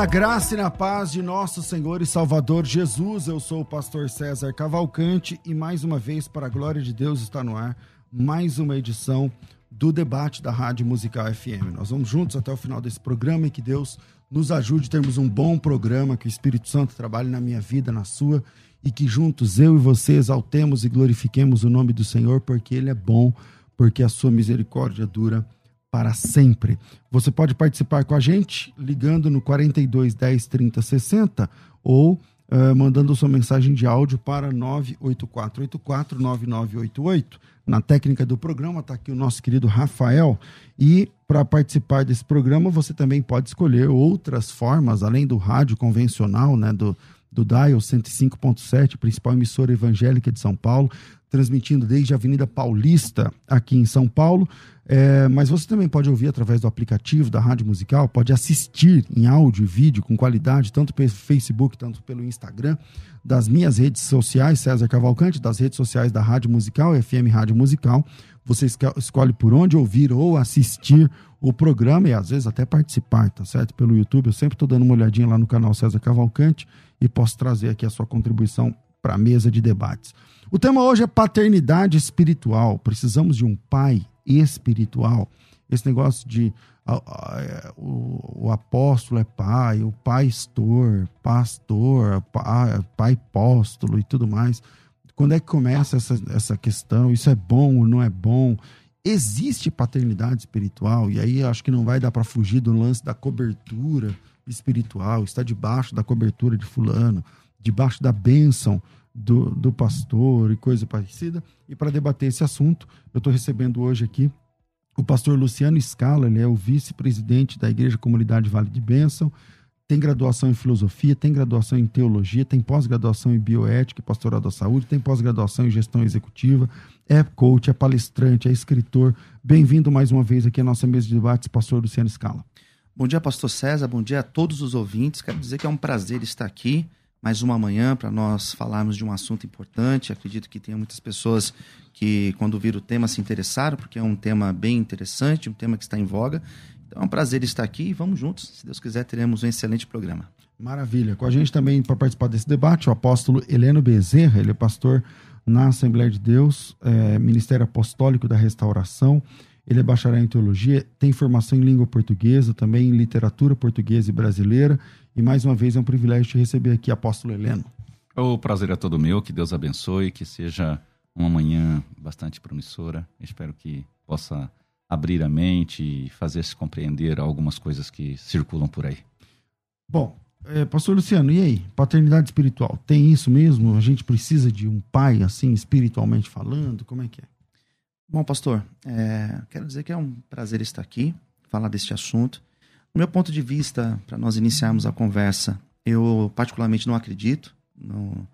Na graça e na paz de nosso Senhor e Salvador Jesus. Eu sou o pastor César Cavalcante e mais uma vez, para a glória de Deus, está no ar mais uma edição do debate da Rádio Musical FM. Nós vamos juntos até o final desse programa e que Deus nos ajude a termos um bom programa, que o Espírito Santo trabalhe na minha vida, na sua, e que juntos eu e você exaltemos e glorifiquemos o nome do Senhor, porque Ele é bom, porque a sua misericórdia dura para sempre. Você pode participar com a gente ligando no 42 10 30 60 ou uh, mandando sua mensagem de áudio para 98484 9988. Na técnica do programa está aqui o nosso querido Rafael. E para participar desse programa, você também pode escolher outras formas, além do rádio convencional, né, do, do Dial 105.7, principal emissora evangélica de São Paulo, transmitindo desde a Avenida Paulista, aqui em São Paulo. É, mas você também pode ouvir através do aplicativo da Rádio Musical, pode assistir em áudio e vídeo com qualidade, tanto pelo Facebook, tanto pelo Instagram, das minhas redes sociais, César Cavalcante, das redes sociais da Rádio Musical, FM Rádio Musical. Você escolhe por onde ouvir ou assistir o programa e às vezes até participar, tá certo? Pelo YouTube, eu sempre estou dando uma olhadinha lá no canal César Cavalcante e posso trazer aqui a sua contribuição para a mesa de debates. O tema hoje é paternidade espiritual. Precisamos de um pai espiritual. Esse negócio de o, o, apóstolo é pai, o pastor, pastor, pai, pai apóstolo e tudo mais. Quando é que começa essa, essa questão? Isso é bom ou não é bom? Existe paternidade espiritual, e aí acho que não vai dar para fugir do lance da cobertura espiritual, está debaixo da cobertura de fulano, debaixo da bênção do, do pastor e coisa parecida. E para debater esse assunto, eu estou recebendo hoje aqui o pastor Luciano Scala, ele é o vice-presidente da Igreja Comunidade Vale de Bênção, tem graduação em filosofia, tem graduação em teologia, tem pós-graduação em bioética e pastoral da saúde, tem pós-graduação em gestão executiva, é coach, é palestrante, é escritor. Bem-vindo mais uma vez aqui à nossa mesa de debates, pastor Luciano Scala. Bom dia, pastor César, bom dia a todos os ouvintes. Quero dizer que é um prazer estar aqui mais uma manhã para nós falarmos de um assunto importante. Acredito que tenha muitas pessoas que, quando viram o tema, se interessaram, porque é um tema bem interessante, um tema que está em voga. Então é um prazer estar aqui e vamos juntos. Se Deus quiser, teremos um excelente programa. Maravilha. Com a gente também, para participar desse debate, o apóstolo Heleno Bezerra, ele é pastor na Assembleia de Deus, é, Ministério Apostólico da Restauração. Ele é bacharel em teologia, tem formação em língua portuguesa, também em literatura portuguesa e brasileira. E mais uma vez é um privilégio te receber aqui, apóstolo Heleno. O prazer é todo meu, que Deus abençoe, que seja uma manhã bastante promissora. Espero que possa abrir a mente e fazer-se compreender algumas coisas que circulam por aí. Bom, é, pastor Luciano, e aí? Paternidade espiritual, tem isso mesmo? A gente precisa de um pai, assim, espiritualmente falando? Como é que é? Bom, pastor, é, quero dizer que é um prazer estar aqui, falar deste assunto. Do meu ponto de vista, para nós iniciarmos a conversa, eu particularmente não acredito no,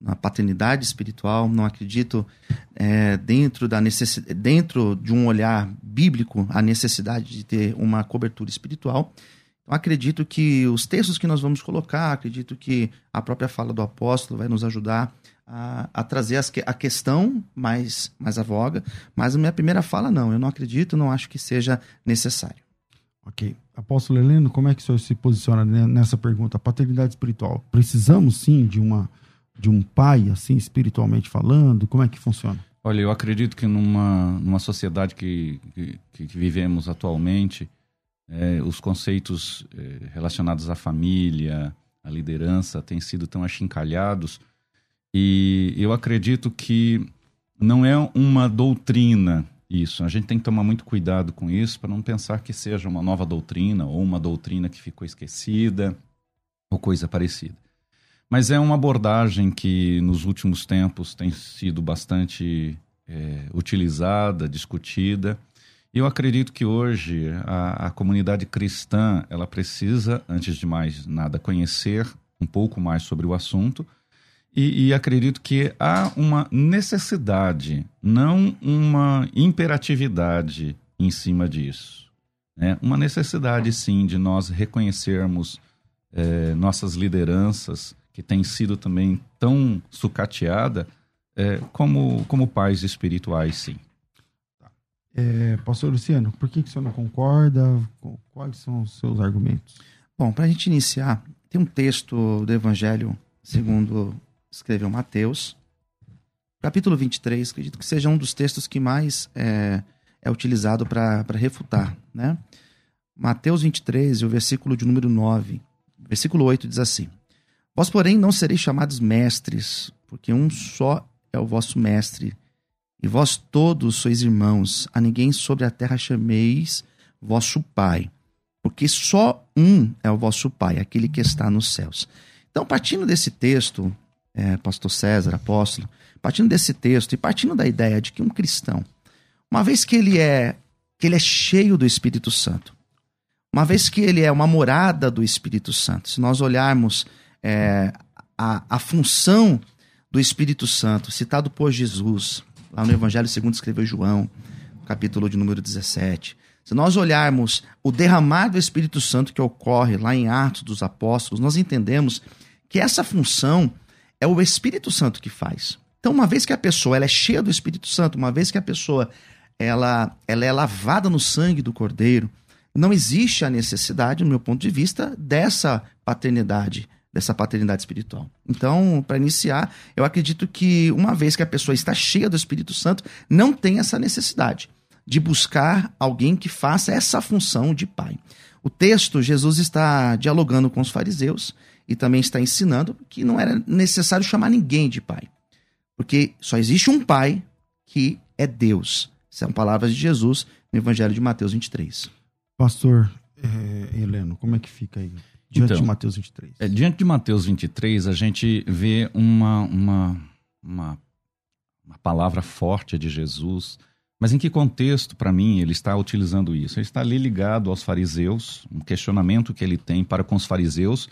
na paternidade espiritual, não acredito é, dentro, da necess... dentro de um olhar bíblico a necessidade de ter uma cobertura espiritual. Então, acredito que os textos que nós vamos colocar, acredito que a própria fala do apóstolo vai nos ajudar a, a trazer as, a questão mais, mais à voga, mas a minha primeira fala, não, eu não acredito, não acho que seja necessário. Ok. Apóstolo Heleno, como é que o senhor se posiciona nessa pergunta? Paternidade espiritual. Precisamos sim de uma de um pai, assim, espiritualmente falando? Como é que funciona? Olha, eu acredito que numa, numa sociedade que, que, que vivemos atualmente, é, os conceitos é, relacionados à família, à liderança, têm sido tão achincalhados. E eu acredito que não é uma doutrina isso. A gente tem que tomar muito cuidado com isso para não pensar que seja uma nova doutrina ou uma doutrina que ficou esquecida ou coisa parecida. Mas é uma abordagem que nos últimos tempos tem sido bastante é, utilizada, discutida. E eu acredito que hoje a, a comunidade cristã ela precisa, antes de mais nada, conhecer um pouco mais sobre o assunto. E, e, acredito que há uma necessidade, não uma imperatividade em cima disso. Né? Uma necessidade, sim, de nós reconhecermos é, nossas lideranças que tem sido também tão sucateada, é, como, como pais espirituais, sim. É, pastor Luciano, por que, que o senhor não concorda? Quais são os seus argumentos? Bom, para a gente iniciar, tem um texto do Evangelho segundo escreveu Mateus, capítulo 23, acredito que seja um dos textos que mais é, é utilizado para refutar, né? Mateus 23, o versículo de número 9, versículo 8 diz assim: Vós, porém, não sereis chamados mestres, porque um só é o vosso mestre. E vós todos sois irmãos, a ninguém sobre a terra chameis vosso Pai, porque só um é o vosso Pai, aquele que está nos céus. Então, partindo desse texto, é, pastor César, apóstolo, partindo desse texto e partindo da ideia de que um cristão, uma vez que ele é que ele é cheio do Espírito Santo, uma vez que ele é uma morada do Espírito Santo, se nós olharmos é, a, a função do Espírito Santo, citado por Jesus, lá no Evangelho segundo escreveu João, capítulo de número 17. Se nós olharmos o derramar do Espírito Santo que ocorre lá em Atos dos Apóstolos, nós entendemos que essa função é o Espírito Santo que faz. Então, uma vez que a pessoa ela é cheia do Espírito Santo, uma vez que a pessoa ela, ela é lavada no sangue do Cordeiro, não existe a necessidade, no meu ponto de vista, dessa paternidade dessa paternidade espiritual. Então, para iniciar, eu acredito que uma vez que a pessoa está cheia do Espírito Santo, não tem essa necessidade de buscar alguém que faça essa função de pai. O texto, Jesus está dialogando com os fariseus e também está ensinando que não era necessário chamar ninguém de pai, porque só existe um pai que é Deus. São palavras de Jesus no Evangelho de Mateus 23. Pastor é, Heleno, como é que fica aí? Diante então, de Mateus 23. É, diante de Mateus 23, a gente vê uma, uma, uma, uma palavra forte de Jesus. Mas em que contexto, para mim, ele está utilizando isso? Ele está ali ligado aos fariseus, um questionamento que ele tem para com os fariseus,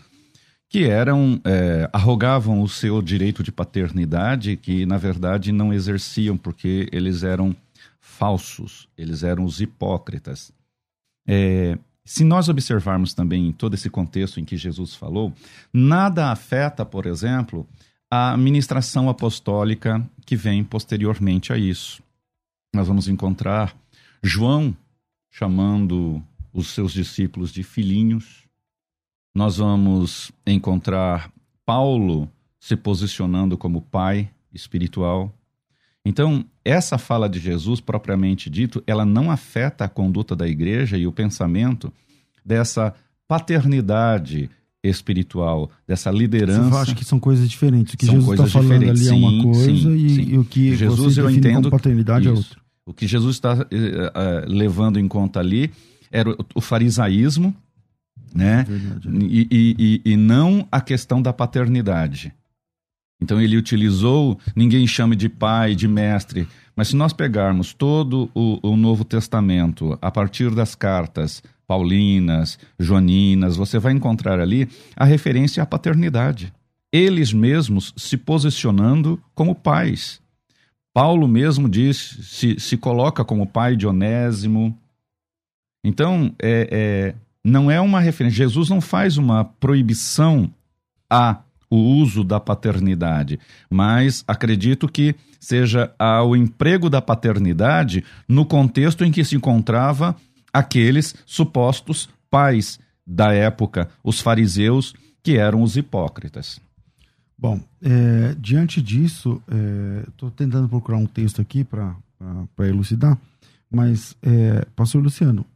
que eram é, arrogavam o seu direito de paternidade, que na verdade não exerciam, porque eles eram falsos, eles eram os hipócritas. É, se nós observarmos também todo esse contexto em que Jesus falou, nada afeta, por exemplo, a ministração apostólica que vem posteriormente a isso. Nós vamos encontrar João chamando os seus discípulos de filhinhos. Nós vamos encontrar Paulo se posicionando como pai espiritual. Então, essa fala de Jesus, propriamente dito, ela não afeta a conduta da igreja e o pensamento dessa paternidade espiritual, dessa liderança. Você acha que são coisas diferentes. O que são Jesus está falando ali é uma coisa sim, e, sim. e, o que Jesus eu entendo paternidade é isso. é outra. O que Jesus está uh, uh, levando em conta ali era o, o farisaísmo, né? É e, e, e, não a questão da paternidade. Então ele utilizou, ninguém chame de pai, de mestre, mas se nós pegarmos todo o, o Novo Testamento, a partir das cartas paulinas, joaninas, você vai encontrar ali a referência à paternidade. Eles mesmos se posicionando como pais. Paulo mesmo diz, se, se coloca como pai de Onésimo. Então, é, é não é uma referência. Jesus não faz uma proibição a o uso da paternidade, mas acredito que seja ao emprego da paternidade no contexto em que se encontrava aqueles supostos pais da época, os fariseus, que eram os hipócritas. Bom, é, diante disso, estou é, tentando procurar um texto aqui para elucidar, mas, é, pastor Luciano,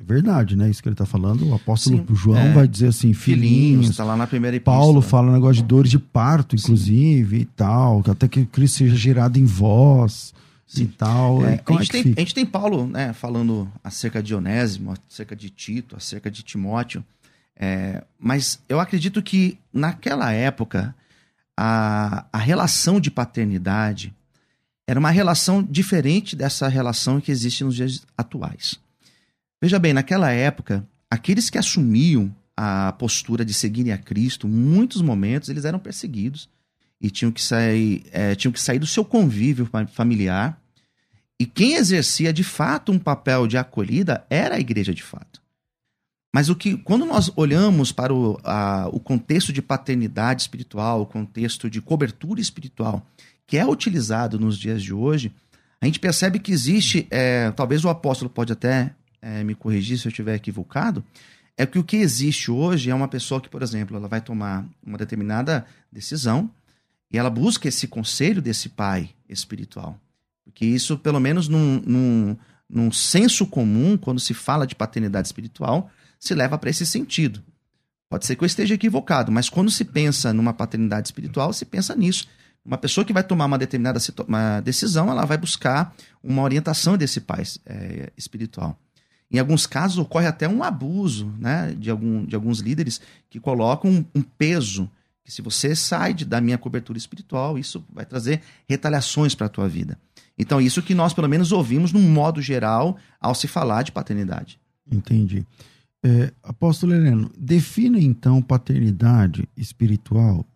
é verdade, né? Isso que ele está falando. O apóstolo Sim, João é, vai dizer assim, filhinhos. Está lá na primeira epístola. Paulo fala negócio de dores de parto, inclusive, Sim. e tal. Até que Cristo seja gerado em vós Sim. e tal. É, a, gente é tem, a gente tem Paulo né, falando acerca de Onésimo, acerca de Tito, acerca de Timóteo. É, mas eu acredito que naquela época a, a relação de paternidade era uma relação diferente dessa relação que existe nos dias atuais. Veja bem, naquela época, aqueles que assumiam a postura de seguirem a Cristo, muitos momentos eles eram perseguidos e tinham que sair, é, tinham que sair do seu convívio familiar. E quem exercia de fato um papel de acolhida era a igreja de fato. Mas o que, quando nós olhamos para o, a, o contexto de paternidade espiritual, o contexto de cobertura espiritual, que é utilizado nos dias de hoje, a gente percebe que existe, é, talvez o apóstolo pode até é, me corrigir se eu estiver equivocado, é que o que existe hoje é uma pessoa que, por exemplo, ela vai tomar uma determinada decisão e ela busca esse conselho desse pai espiritual. Porque isso, pelo menos num, num, num senso comum, quando se fala de paternidade espiritual, se leva para esse sentido. Pode ser que eu esteja equivocado, mas quando se pensa numa paternidade espiritual, se pensa nisso. Uma pessoa que vai tomar uma determinada uma decisão, ela vai buscar uma orientação desse pai é, espiritual. Em alguns casos, ocorre até um abuso né, de, algum, de alguns líderes que colocam um, um peso que se você sai de, da minha cobertura espiritual, isso vai trazer retaliações para a tua vida. Então, isso que nós, pelo menos, ouvimos num modo geral ao se falar de paternidade. Entendi. É, apóstolo Heleno, defina então paternidade espiritual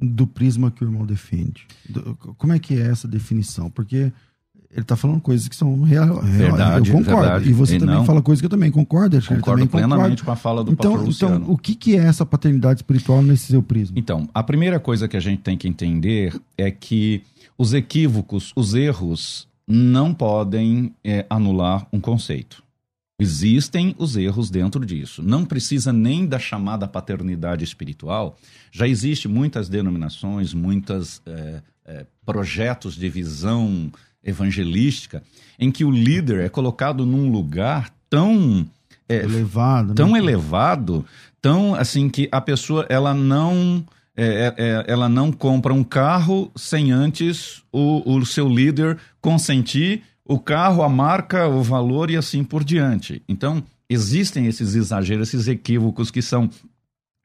do prisma que o irmão defende. Do, como é que é essa definição? Porque ele está falando coisas que são real, verdade, eu concordo. Verdade. E você e também não, fala coisas que eu também concordo. Acho concordo também plenamente concordo. com a fala do então, pastor Luciano. Então, o que, que é essa paternidade espiritual nesse seu prisma? Então, a primeira coisa que a gente tem que entender é que os equívocos, os erros, não podem é, anular um conceito. Existem os erros dentro disso. Não precisa nem da chamada paternidade espiritual. Já existe muitas denominações, muitos é, é, projetos de visão evangelística em que o líder é colocado num lugar tão é, elevado, tão né? elevado, tão assim que a pessoa ela não é, é, é, ela não compra um carro sem antes o, o seu líder consentir o carro, a marca, o valor e assim por diante. Então, existem esses exageros, esses equívocos que são.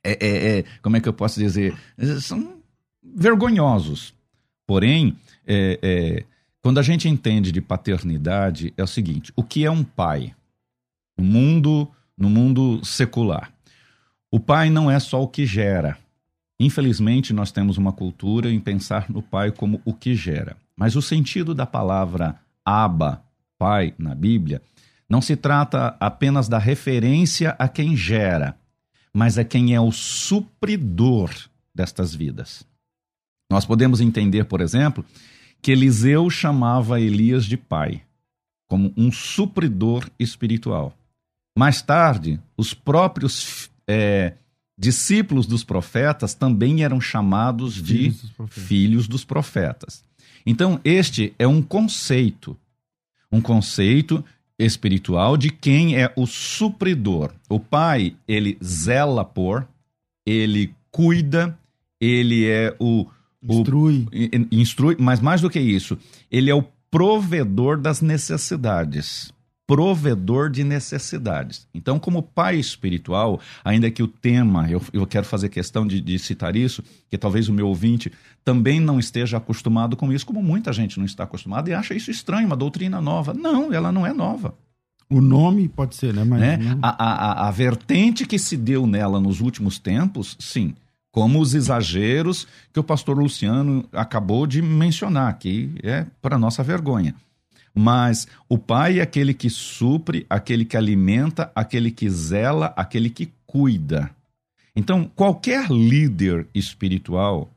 É, é, como é que eu posso dizer? São vergonhosos. Porém, é, é, quando a gente entende de paternidade, é o seguinte: o que é um pai? No mundo, no mundo secular. O pai não é só o que gera. Infelizmente, nós temos uma cultura em pensar no pai como o que gera. Mas o sentido da palavra Abba, Pai, na Bíblia, não se trata apenas da referência a quem gera, mas a quem é o supridor destas vidas. Nós podemos entender, por exemplo, que Eliseu chamava Elias de pai, como um supridor espiritual. Mais tarde, os próprios é, discípulos dos profetas também eram chamados de filhos dos, filhos dos profetas. Então, este é um conceito, um conceito espiritual de quem é o supridor. O pai, ele zela por, ele cuida, ele é o. Instrui. O, instrui, mas mais do que isso, ele é o provedor das necessidades provedor de necessidades. Então, como pai espiritual, ainda que o tema, eu, eu quero fazer questão de, de, citar isso, que talvez o meu ouvinte também não esteja acostumado com isso, como muita gente não está acostumada e acha isso estranho, uma doutrina nova. Não, ela não é nova. O nome pode ser, né? Mas né? A, a, a vertente que se deu nela nos últimos tempos, sim como os exageros que o pastor Luciano acabou de mencionar, que é para nossa vergonha. Mas o pai é aquele que supre, aquele que alimenta, aquele que zela, aquele que cuida. Então, qualquer líder espiritual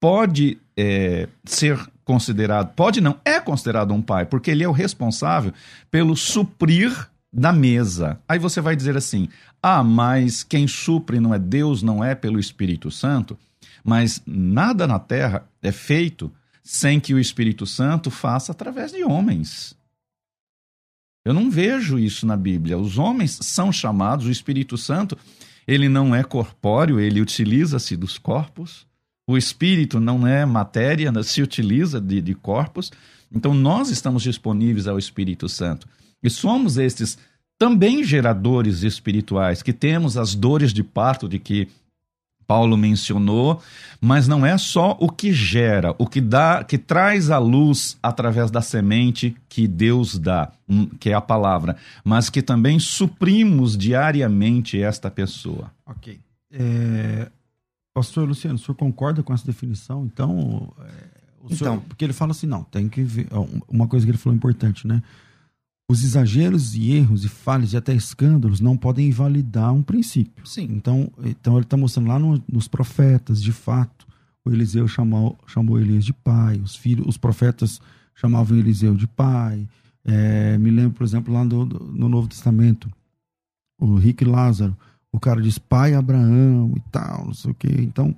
pode é, ser considerado, pode não, é considerado um pai, porque ele é o responsável pelo suprir da mesa. Aí você vai dizer assim: ah, mas quem supre não é Deus, não é pelo Espírito Santo. Mas nada na terra é feito sem que o Espírito Santo faça através de homens. Eu não vejo isso na Bíblia. Os homens são chamados, o Espírito Santo, ele não é corpóreo, ele utiliza-se dos corpos. O Espírito não é matéria, se utiliza de, de corpos. Então nós estamos disponíveis ao Espírito Santo. E somos estes também geradores espirituais, que temos as dores de parto de que Paulo mencionou, mas não é só o que gera, o que dá, que traz a luz através da semente que Deus dá, hum, que é a palavra, mas que também suprimos diariamente esta pessoa. Ok. É... Pastor Luciano, o senhor concorda com essa definição? Então, é... o senhor... então, porque ele fala assim, não, tem que ver, uma coisa que ele falou importante, né? os exageros e erros e falhas e até escândalos não podem invalidar um princípio. Sim. Então, então ele está mostrando lá no, nos profetas, de fato, o Eliseu chamou, chamou Elias de pai, os filhos, os profetas chamavam Eliseu de pai. É, me lembro, por exemplo, lá no, no Novo Testamento, o Rick Lázaro, o cara diz pai Abraão e tal, não sei o quê. Então,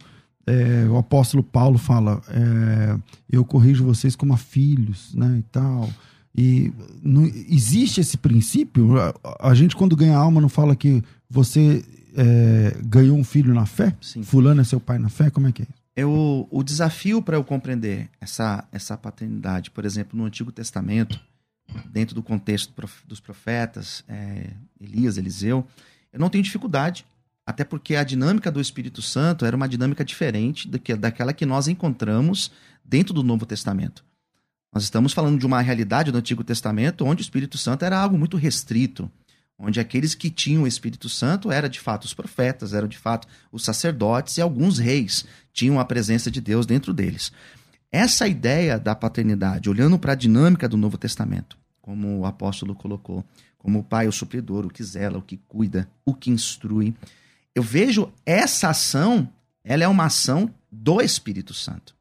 é, o apóstolo Paulo fala, é, eu corrijo vocês como a filhos, né, e tal. E não, existe esse princípio? A, a, gente, quando ganha alma, não fala que você é, ganhou um filho na fé? Sim. Fulano é seu pai na fé? Como é que é? Eu, o desafio para eu compreender essa, essa paternidade, por exemplo, no Antigo Testamento, dentro do contexto dos profetas, é, Elias, Eliseu, eu não tenho dificuldade, até porque a dinâmica do Espírito Santo era uma dinâmica diferente do que, daquela que nós encontramos dentro do Novo Testamento. Nós estamos falando de uma realidade do Antigo Testamento onde o Espírito Santo era algo muito restrito, onde aqueles que tinham o Espírito Santo eram de fato os profetas, eram de fato os sacerdotes e alguns reis tinham a presença de Deus dentro deles. Essa ideia da paternidade, olhando para a dinâmica do Novo Testamento, como o apóstolo colocou, como o pai, o supridor, o que zela, o que cuida, o que instrui, eu vejo essa ação, ela é uma ação do Espírito Santo.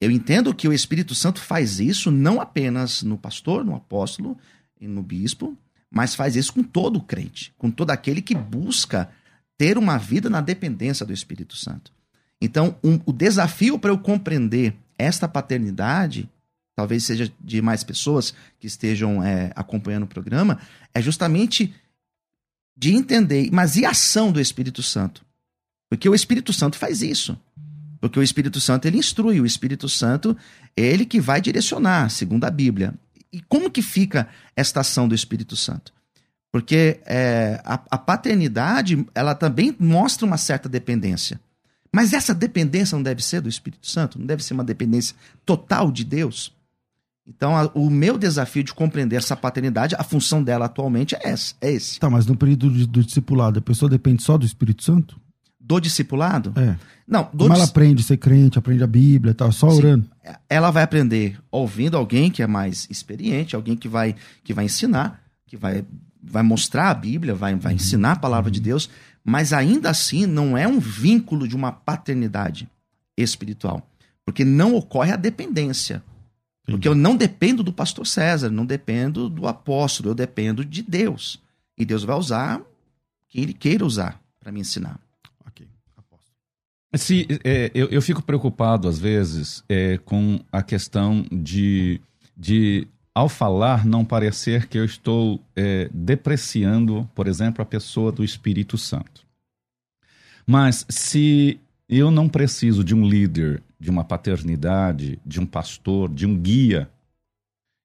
Eu entendo que o Espírito Santo faz isso não apenas no pastor, no apóstolo e no bispo, mas faz isso com todo crente, com todo aquele que busca ter uma vida na dependência do Espírito Santo. Então, um, o desafio para eu compreender esta paternidade, talvez seja de mais pessoas que estejam é, acompanhando o programa, é justamente de entender, mas e a ação do Espírito Santo? Porque o Espírito Santo faz isso. Porque o Espírito Santo ele instrui, o Espírito Santo ele que vai direcionar, segundo a Bíblia. E como que fica esta ação do Espírito Santo? Porque é, a, a paternidade ela também mostra uma certa dependência. Mas essa dependência não deve ser do Espírito Santo, não deve ser uma dependência total de Deus. Então, a, o meu desafio de compreender essa paternidade, a função dela atualmente é, essa, é esse. Tá, mas no período do, do discipulado, a pessoa depende só do Espírito Santo? do discipulado? É. Não, do Como ela aprende a ser crente, aprende a Bíblia, tal, só Sim. orando. Ela vai aprender ouvindo alguém que é mais experiente, alguém que vai que vai ensinar, que vai vai mostrar a Bíblia, vai vai uhum. ensinar a palavra uhum. de Deus, mas ainda assim não é um vínculo de uma paternidade espiritual, porque não ocorre a dependência. Porque eu não dependo do pastor César, não dependo do apóstolo, eu dependo de Deus. E Deus vai usar quem ele queira usar para me ensinar. Se, é, eu, eu fico preocupado, às vezes, é, com a questão de, de, ao falar, não parecer que eu estou é, depreciando, por exemplo, a pessoa do Espírito Santo. Mas se eu não preciso de um líder, de uma paternidade, de um pastor, de um guia,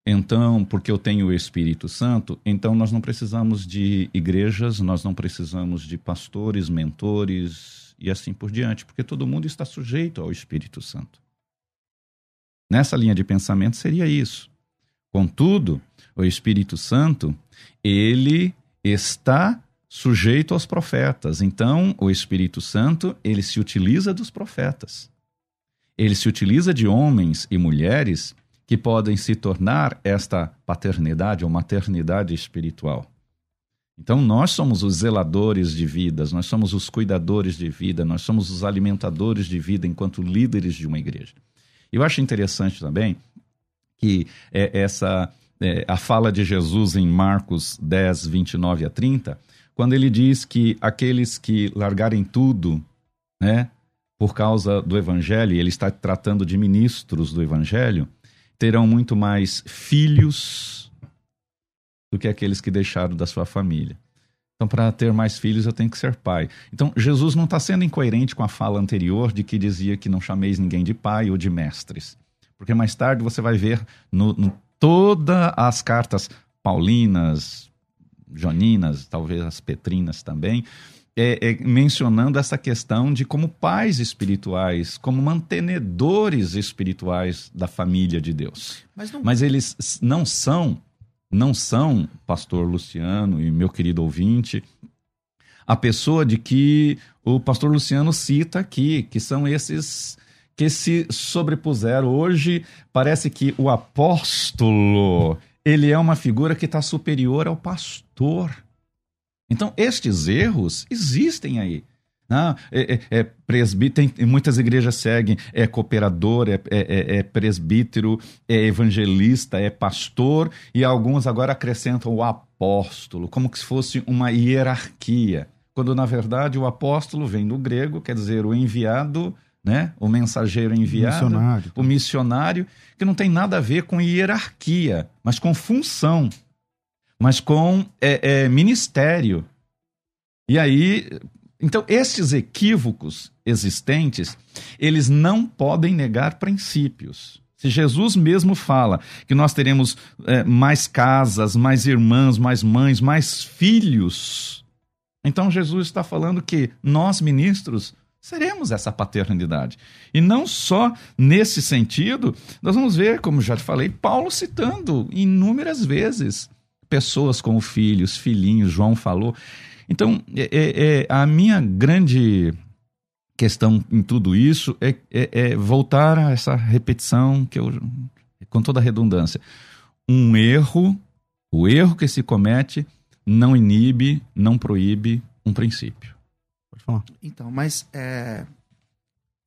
então, porque eu tenho o Espírito Santo, então nós não precisamos de igrejas, nós não precisamos de pastores, mentores, e assim por diante, porque todo mundo está sujeito ao Espírito Santo. Nessa linha de pensamento seria isso. Contudo, o Espírito Santo, ele está sujeito aos profetas. Então, o Espírito Santo, ele se utiliza dos profetas. Ele se utiliza de homens e mulheres que podem se tornar esta paternidade ou maternidade espiritual. Então, nós somos os zeladores de vidas, nós somos os cuidadores de vida, nós somos os alimentadores de vida enquanto líderes de uma igreja. Eu acho interessante também que é, essa é, a fala de Jesus em Marcos 10, 29 a 30, quando ele diz que aqueles que largarem tudo, né, por causa do evangelho, ele está tratando de ministros do evangelho, terão muito mais filhos do que aqueles que deixaram da sua família. Então, para ter mais filhos, eu tenho que ser pai. Então, Jesus não está sendo incoerente com a fala anterior de que dizia que não chameis ninguém de pai ou de mestres. Porque mais tarde você vai ver no, no todas as cartas paulinas, joninas, talvez as petrinas também, é, é, mencionando essa questão de como pais espirituais, como mantenedores espirituais da família de Deus. Mas, não... Mas eles não são, não são, pastor Luciano e meu querido ouvinte, a pessoa de que o pastor Luciano cita aqui, que são esses que se sobrepuseram. Hoje parece que o apóstolo ele é uma figura que está superior ao pastor. Então, estes erros existem aí. Não, é, é, é presbítero, tem, muitas igrejas seguem, é cooperador, é, é, é, é, presbítero, é evangelista, é pastor, e alguns agora acrescentam o apóstolo, como se fosse uma hierarquia. Quando, na verdade, o apóstolo vem do grego, quer dizer, o enviado, né? o mensageiro enviado, missionário. o missionário, que não tem nada a ver com hierarquia, mas com função mas com é, é, ministério. E aí, então, esses equívocos existentes, eles não podem negar princípios. Se Jesus mesmo fala que nós teremos é, mais casas, mais irmãs, mais mães, mais filhos, então Jesus está falando que nós, ministros, seremos essa paternidade. E não só nesse sentido, nós vamos ver, como já te falei, Paulo citando inúmeras vezes pessoas como filhos, filhinhos, João falou. Então, é, é, é, a minha grande questão em tudo isso é, é, é, voltar a essa repetição que eu, com toda a redundância, um erro, o erro que se comete não inibe, não proíbe um princípio. Pode falar. Então, mas é,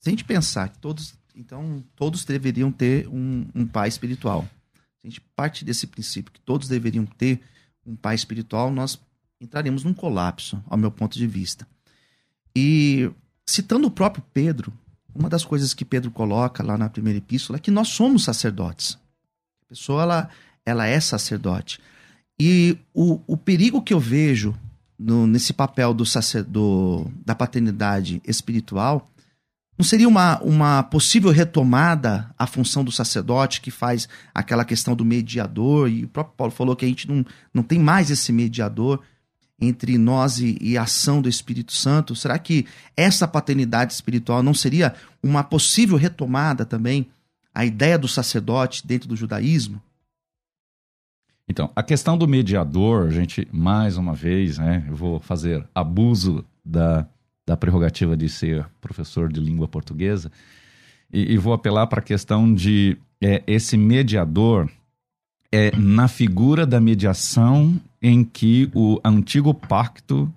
se a gente pensar que todos, então todos deveriam ter um, um pai espiritual a gente parte desse princípio que todos deveriam ter um pai espiritual, nós entraremos num colapso, ao meu ponto de vista. E citando o próprio Pedro, uma das coisas que Pedro coloca lá na primeira epístola é que nós somos sacerdotes. A pessoa ela, ela é sacerdote. E o, o perigo que eu vejo no, nesse papel do, do da paternidade espiritual não seria uma, uma possível retomada à função do sacerdote que faz aquela questão do mediador? E o próprio Paulo falou que a gente não, não tem mais esse mediador entre nós e, e a ação do Espírito Santo. Será que essa paternidade espiritual não seria uma possível retomada também à ideia do sacerdote dentro do judaísmo? Então, a questão do mediador, gente, mais uma vez, né, eu vou fazer abuso da da prerrogativa de ser professor de língua portuguesa, e, e vou apelar para a questão de é, esse mediador é na figura da mediação em que o antigo pacto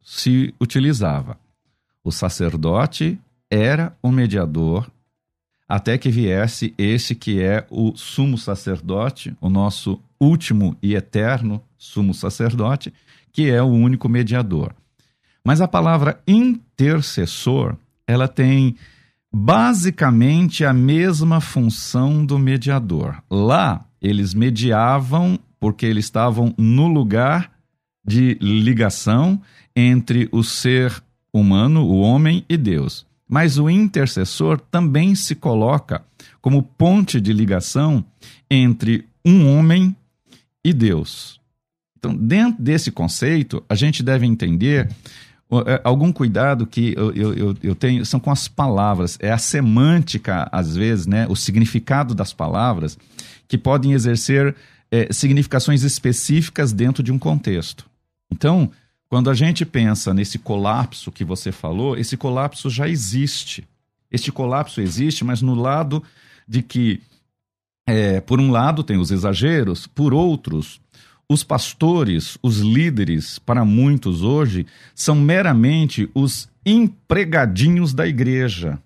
se utilizava. O sacerdote era o mediador até que viesse esse que é o sumo sacerdote, o nosso último e eterno sumo sacerdote, que é o único mediador. Mas a palavra intercessor, ela tem basicamente a mesma função do mediador. Lá, eles mediavam porque eles estavam no lugar de ligação entre o ser humano, o homem e Deus. Mas o intercessor também se coloca como ponte de ligação entre um homem e Deus. Então, dentro desse conceito, a gente deve entender algum cuidado que eu, eu, eu, tenho são com as palavras, é a semântica, às vezes, né, o significado das palavras, que podem exercer é, significações específicas dentro de um contexto. Então, quando a gente pensa nesse colapso que você falou, esse colapso já existe. Este colapso existe, mas no lado de que é, por um lado, tem os exageros, por outros, os pastores, os líderes, para muitos hoje, são meramente os empregadinhos da igreja.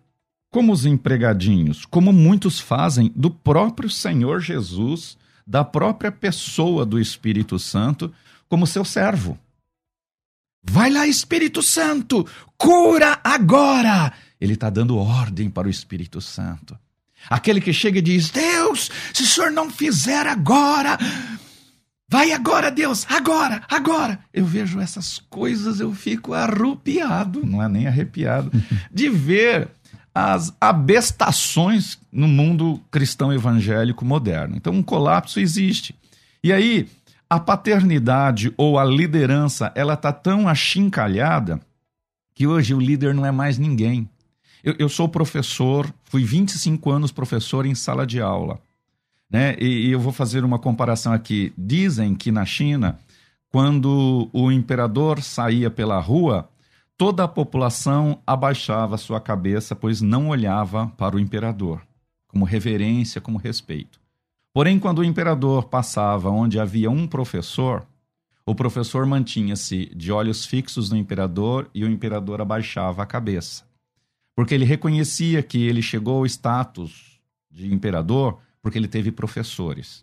Como os empregadinhos, como muitos fazem do próprio Senhor Jesus, da própria pessoa do Espírito Santo, como seu servo. Vai lá, Espírito Santo, cura agora! Ele está dando ordem para o Espírito Santo. Aquele que chega e diz: Deus, se o senhor não fizer agora, vai agora, Deus, agora, agora. Eu vejo essas coisas, eu fico arrupiado, não é nem arrepiado, de ver as abestações no mundo cristão evangélico moderno. Então, um colapso existe. E aí, a paternidade ou a liderança, ela está tão achincalhada que hoje o líder não é mais ninguém. Eu, eu sou professor, fui 25 anos professor em sala de aula. Né? E, e eu vou fazer uma comparação aqui. Dizem que na China, quando o imperador saía pela rua, toda a população abaixava sua cabeça, pois não olhava para o imperador, como reverência, como respeito. Porém, quando o imperador passava onde havia um professor, o professor mantinha-se de olhos fixos no imperador e o imperador abaixava a cabeça porque ele reconhecia que ele chegou ao status de imperador porque ele teve professores.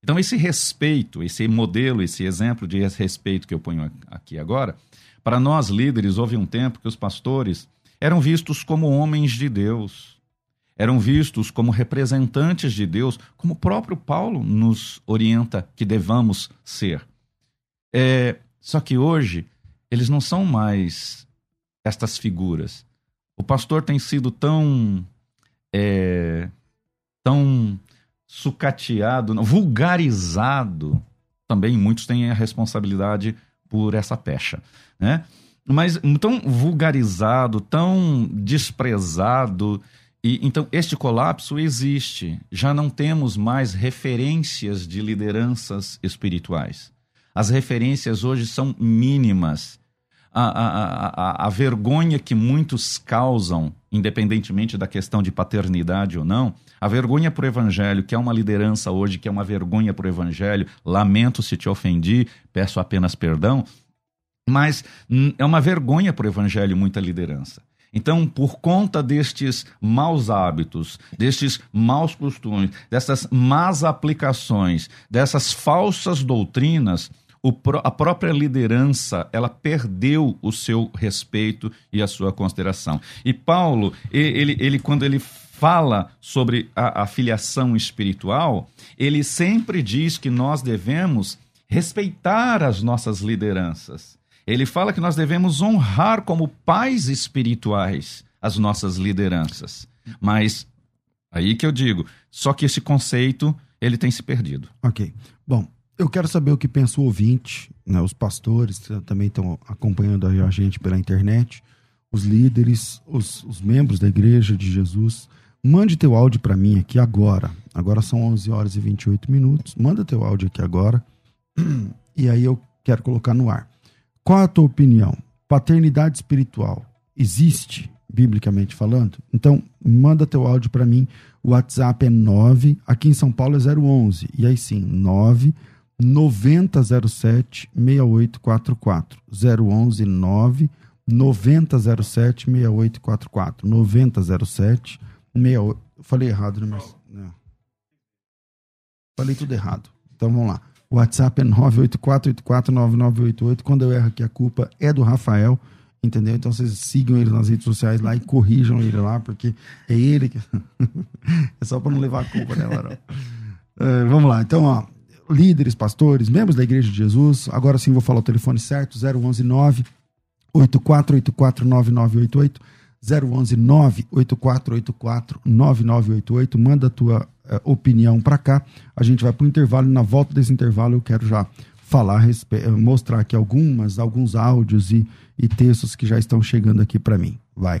Então, esse respeito, esse modelo, esse exemplo de respeito que eu ponho aqui agora, para nós líderes, houve um tempo que os pastores eram vistos como homens de Deus, eram vistos como representantes de Deus, como o próprio Paulo nos orienta que devamos ser. É, só que hoje, eles não são mais estas figuras. O pastor tem sido tão. É, tão sucateado, vulgarizado. Também muitos têm a responsabilidade por essa pecha, né? Mas tão vulgarizado, tão desprezado. E, então, este colapso existe. Já não temos mais referências de lideranças espirituais. As referências hoje são mínimas a, a, a, a vergonha que muitos causam, independentemente da questão de paternidade ou não, a vergonha para o evangelho, que é uma liderança hoje, que é uma vergonha para o evangelho, lamento se te ofendi, peço apenas perdão, mas é uma vergonha para o evangelho muita liderança. Então, por conta destes maus hábitos, destes maus costumes, dessas más aplicações, dessas falsas doutrinas, a própria liderança ela perdeu o seu respeito e a sua consideração. E Paulo, ele, ele quando ele fala sobre a, a filiação espiritual, ele sempre diz que nós devemos respeitar as nossas lideranças. Ele fala que nós devemos honrar como pais espirituais as nossas lideranças. Mas aí que eu digo, só que esse conceito ele tem se perdido. Ok. Bom, eu quero saber o que pensa o ouvinte, né? os pastores também estão acompanhando a gente pela internet, os líderes, os, os membros da Igreja de Jesus. Mande teu áudio para mim aqui agora. Agora são 11 horas e 28 minutos. Manda teu áudio aqui agora. E aí eu quero colocar no ar. Qual a tua opinião? Paternidade espiritual existe, biblicamente falando? Então, manda teu áudio para mim. O WhatsApp é 9, aqui em São Paulo é 011. E aí sim, 9 9007 6844 011 9 9007 6844 9007 68 falei errado né não. falei tudo errado então vamos lá o WhatsApp é 984849988 quando eu erro aqui a culpa é do Rafael entendeu? Então vocês sigam ele nas redes sociais lá e corrijam ele lá, porque é ele que. é só para não levar a culpa, né, Larão? É, vamos lá, então, ó líderes, pastores, membros da Igreja de Jesus. Agora sim vou falar o telefone certo: 011 9 8484 9988. 011 98484 9988. Manda a tua uh, opinião para cá. A gente vai para o intervalo e na volta desse intervalo eu quero já falar, mostrar aqui algumas, alguns áudios e, e textos que já estão chegando aqui para mim. Vai.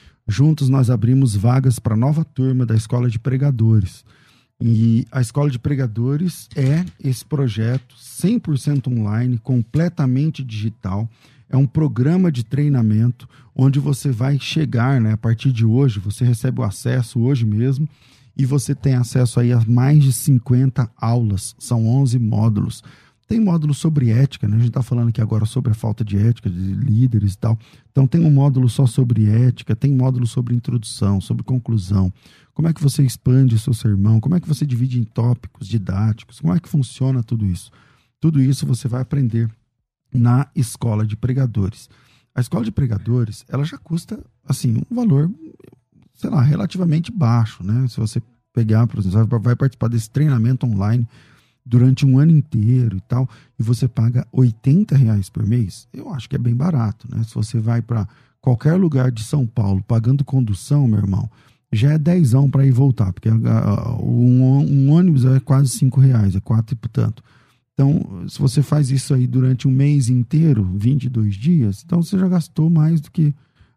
Juntos nós abrimos vagas para a nova turma da Escola de Pregadores. E a Escola de Pregadores é esse projeto 100% online, completamente digital. É um programa de treinamento onde você vai chegar, né? A partir de hoje, você recebe o acesso hoje mesmo e você tem acesso aí a mais de 50 aulas, são 11 módulos. Tem módulo sobre ética, né? A gente está falando aqui agora sobre a falta de ética de líderes e tal. Então tem um módulo só sobre ética, tem módulo sobre introdução, sobre conclusão. Como é que você expande o seu sermão? Como é que você divide em tópicos didáticos? Como é que funciona tudo isso? Tudo isso você vai aprender na escola de pregadores. A escola de pregadores, ela já custa, assim, um valor, sei lá, relativamente baixo, né? Se você pegar, por exemplo, vai participar desse treinamento online durante um ano inteiro e tal, e você paga 80 reais por mês, eu acho que é bem barato, né? Se você vai para qualquer lugar de São Paulo pagando condução, meu irmão, já é dezão para ir voltar, porque um, um, ônibus é quase cinco reais, é quatro e tanto. Então, se você faz isso aí durante um mês inteiro, 22 dias, então você já gastou mais do que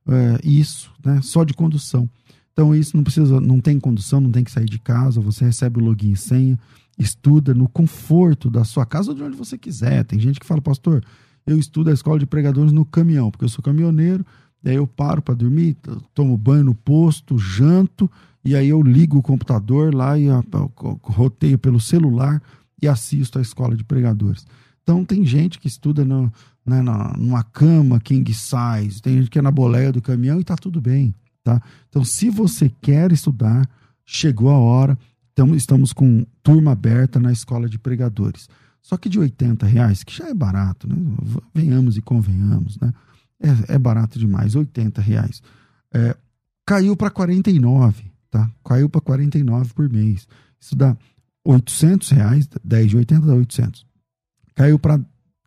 é, isso, né? Só de condução. Então, isso não precisa, não tem condução, não tem que sair de casa, você recebe o login e senha, estuda no conforto da sua casa ou de onde você quiser. Tem gente que fala, pastor, eu estudo a escola de pregadores no caminhão, porque eu sou caminhoneiro, daí eu paro para dormir, tomo banho no posto, janto, e aí eu ligo o computador lá e roteio pelo celular e assisto a escola de pregadores. Então tem gente que estuda no, né, numa cama king size, tem gente que é na boleia do caminhão e tá tudo bem, tá? Então se você quer estudar, chegou a hora, então, estamos com turma aberta na escola de pregadores. Só que de 80 reais, que já é barato, né? Venhamos e convenhamos, né? É, é barato demais, 80 reais. É, caiu para 49, tá? Caiu para 49 por mês. Isso dá 800 reais, 10 de 80 dá 800. Caiu para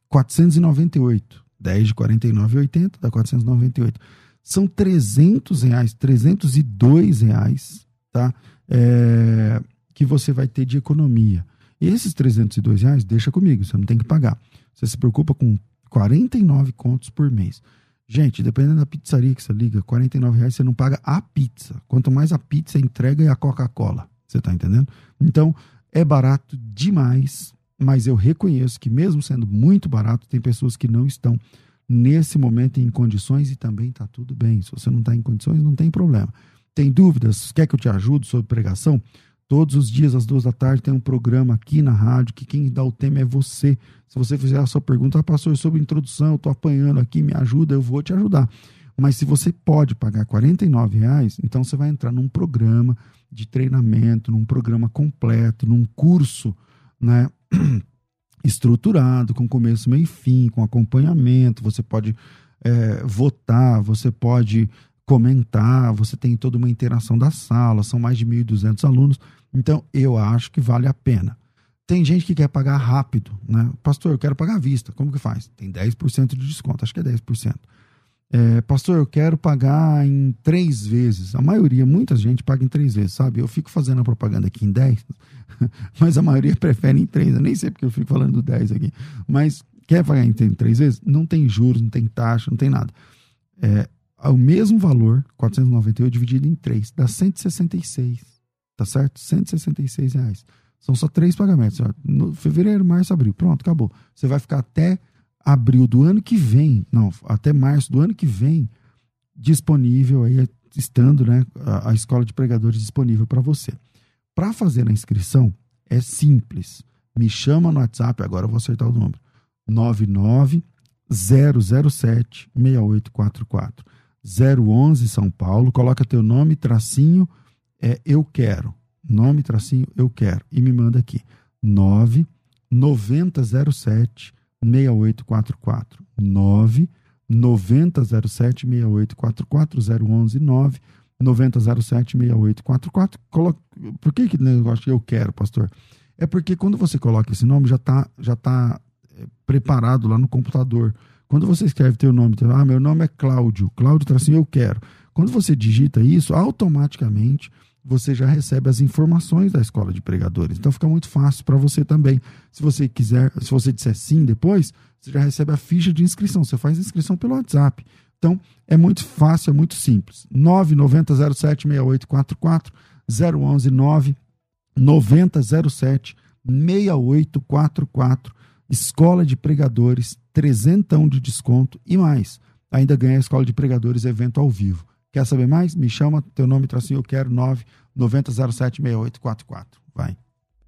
498, 10 de 49,80 dá 498. São 300 reais, 302 reais, tá? É, que você vai ter de economia. E esses 302 reais, deixa comigo, você não tem que pagar. Você se preocupa com 49 contos por mês. Gente, dependendo da pizzaria que você liga, 49 reais você não paga a pizza. Quanto mais a pizza entrega e a Coca-Cola. Você tá entendendo? Então, é barato demais, mas eu reconheço que mesmo sendo muito barato, tem pessoas que não estão nesse momento em condições e também tá tudo bem. Se você não está em condições, não tem problema. Tem dúvidas? Quer que eu te ajude sobre pregação? Todos os dias, às duas da tarde, tem um programa aqui na rádio que quem dá o tema é você. Se você fizer a sua pergunta, ah, pastor, sobre introdução, eu estou apanhando aqui, me ajuda, eu vou te ajudar. Mas se você pode pagar R$ reais, então você vai entrar num programa de treinamento, num programa completo, num curso né, estruturado, com começo, meio e fim, com acompanhamento. Você pode é, votar, você pode comentar, você tem toda uma interação da sala, são mais de 1.200 alunos. Então, eu acho que vale a pena. Tem gente que quer pagar rápido, né? Pastor, eu quero pagar à vista. Como que faz? Tem 10% de desconto, acho que é 10%. É, pastor, eu quero pagar em três vezes. A maioria, muita gente paga em três vezes, sabe? Eu fico fazendo a propaganda aqui em 10, mas a maioria prefere em três. Eu nem sei porque eu fico falando do 10 aqui. Mas quer pagar em três vezes? Não tem juros, não tem taxa, não tem nada. É, o mesmo valor, 498 dividido em três, dá 166 tá certo? 166 reais. São só três pagamentos. No fevereiro, março, abril. Pronto, acabou. Você vai ficar até abril do ano que vem, não, até março do ano que vem, disponível aí, estando né, a, a escola de pregadores disponível para você. Para fazer a inscrição, é simples. Me chama no WhatsApp, agora eu vou acertar o número. 99 007 6844. 011 São Paulo, coloca teu nome, tracinho, é eu quero. Nome, tracinho, eu quero. E me manda aqui. 9 9007 6844. 9 9007 6844 011 9 9007 6844. Coloca... Por que que negócio eu quero, pastor? É porque quando você coloca esse nome, já está já tá é, preparado lá no computador. Quando você escreve teu nome, ah, meu nome é Cláudio, Cláudio tracinho eu quero. Quando você digita isso, automaticamente você já recebe as informações da escola de pregadores. Então fica muito fácil para você também. Se você quiser, se você disser sim depois, você já recebe a ficha de inscrição. Você faz a inscrição pelo WhatsApp. Então é muito fácil, é muito simples. 990076844 011 99007 6844 Escola de Pregadores, trezentão de desconto e mais. Ainda ganha a Escola de Pregadores evento ao vivo. Quer saber mais? Me chama, teu nome tracinho eu quero 990076844. Vai.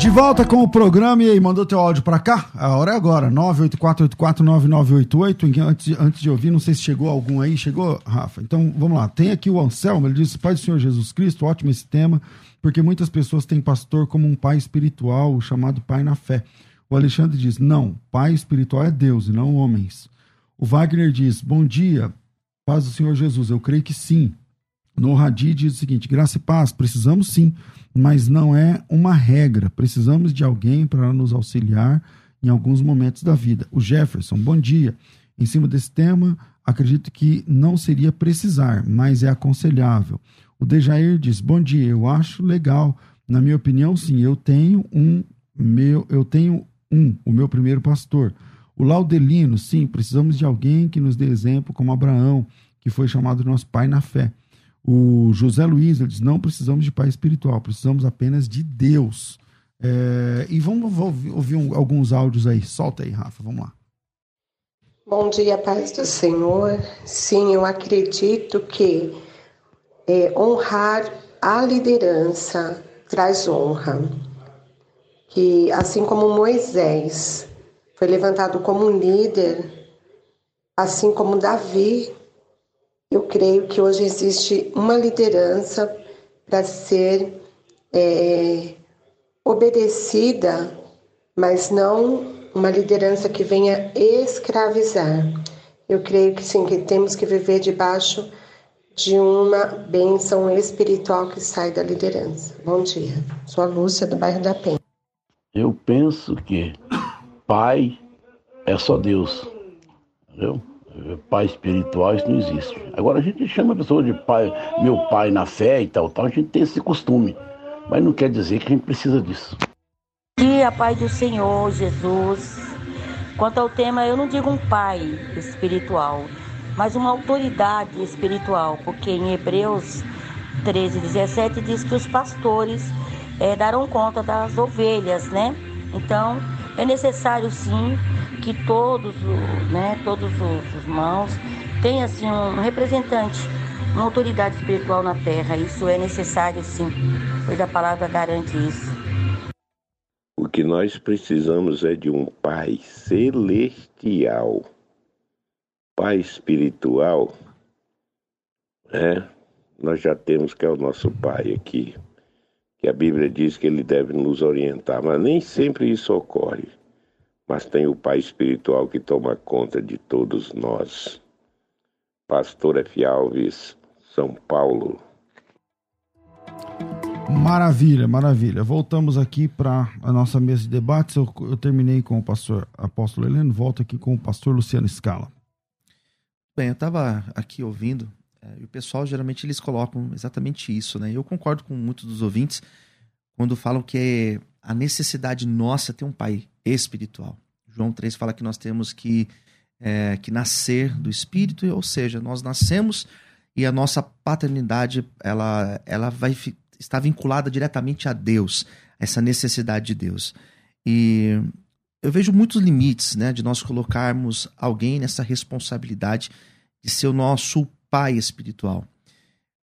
De volta com o programa e aí, mandou teu áudio para cá? A hora é agora, 984849988. Antes, antes de ouvir, não sei se chegou algum aí. Chegou, Rafa? Então, vamos lá. Tem aqui o Anselmo, ele diz, Pai do Senhor Jesus Cristo, ótimo esse tema porque muitas pessoas têm pastor como um pai espiritual, chamado pai na fé. O Alexandre diz: não, pai espiritual é Deus e não homens. O Wagner diz: bom dia, paz do Senhor Jesus. Eu creio que sim. No Hadi diz o seguinte: graça e paz, precisamos sim, mas não é uma regra. Precisamos de alguém para nos auxiliar em alguns momentos da vida. O Jefferson, bom dia. Em cima desse tema, acredito que não seria precisar, mas é aconselhável. O Dejair diz: Bom dia, eu acho legal. Na minha opinião, sim, eu tenho um meu, eu tenho um, o meu primeiro pastor. O Laudelino, sim, precisamos de alguém que nos dê exemplo, como Abraão, que foi chamado nosso pai na fé. O José Luiz ele diz: não precisamos de pai espiritual, precisamos apenas de Deus. É, e vamos ouvir, um, alguns áudios aí. Solta aí, Rafa, vamos lá. Bom dia, paz do Senhor. Sim, eu acredito que é, honrar a liderança traz honra. Que assim como Moisés foi levantado como líder, assim como Davi, eu creio que hoje existe uma liderança para ser é, obedecida, mas não uma liderança que venha escravizar. Eu creio que sim, que temos que viver debaixo de uma bênção espiritual que sai da liderança. Bom dia. Sou a Lúcia, do bairro da Penha. Eu penso que pai é só Deus. Entendeu? Pai espiritual, isso não existe. Agora a gente chama a pessoa de pai, meu pai na fé e tal, tal, a gente tem esse costume. Mas não quer dizer que a gente precisa disso. Dia, Pai do Senhor, Jesus. Quanto ao tema, eu não digo um pai espiritual, mas uma autoridade espiritual, porque em Hebreus 13, 17 diz que os pastores é, darão conta das ovelhas, né? Então é necessário sim que todos, né, todos os irmãos tenham assim, um representante, uma autoridade espiritual na terra. Isso é necessário sim, pois a palavra garante isso. O que nós precisamos é de um Pai celestial pai espiritual, né? Nós já temos que é o nosso pai aqui, que a Bíblia diz que ele deve nos orientar, mas nem sempre isso ocorre. Mas tem o pai espiritual que toma conta de todos nós. Pastor F. Alves, São Paulo. Maravilha, maravilha. Voltamos aqui para a nossa mesa de debates. Eu, eu, terminei com o pastor Apóstolo Heleno, volto aqui com o pastor Luciano Scala. Bem, eu estava aqui ouvindo, e o pessoal geralmente eles colocam exatamente isso, né? Eu concordo com muitos dos ouvintes quando falam que a necessidade nossa é ter um pai espiritual. João 3 fala que nós temos que, é, que nascer do Espírito, ou seja, nós nascemos e a nossa paternidade ela, ela vai estar vinculada diretamente a Deus, essa necessidade de Deus. E eu vejo muitos limites né, de nós colocarmos alguém nessa responsabilidade de ser o nosso pai espiritual.